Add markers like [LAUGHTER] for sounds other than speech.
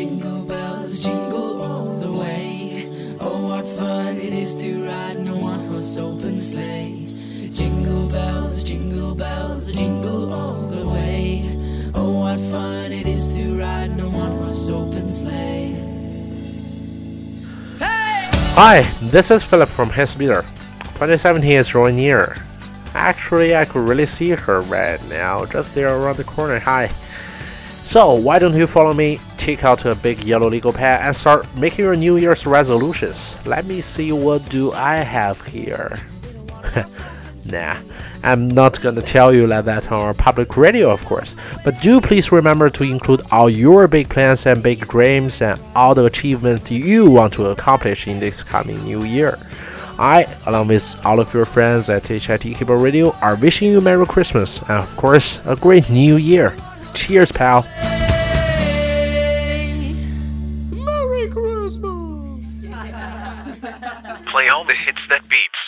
jingle bells, jingle all the way. Oh, what fun it is to ride in a one horse open sleigh. Jingle bells, jingle bells, jingle all the way. Oh, what fun it is to ride in a one horse open sleigh. Hi, this is Philip from His Beater. 2017 is drawing near. Actually, I could really see her right now, just there around the corner. Hi. So, why don't you follow me, take out a big yellow legal pad, and start making your New Year's resolutions? Let me see what do I have here. [LAUGHS] nah, I'm not gonna tell you like that on our public radio, of course. But do please remember to include all your big plans and big dreams and all the achievements you want to accomplish in this coming new year. I, along with all of your friends at HIT Cable Radio, are wishing you Merry Christmas and, of course, a great New Year. Cheers, pal. Play all the hits that beat.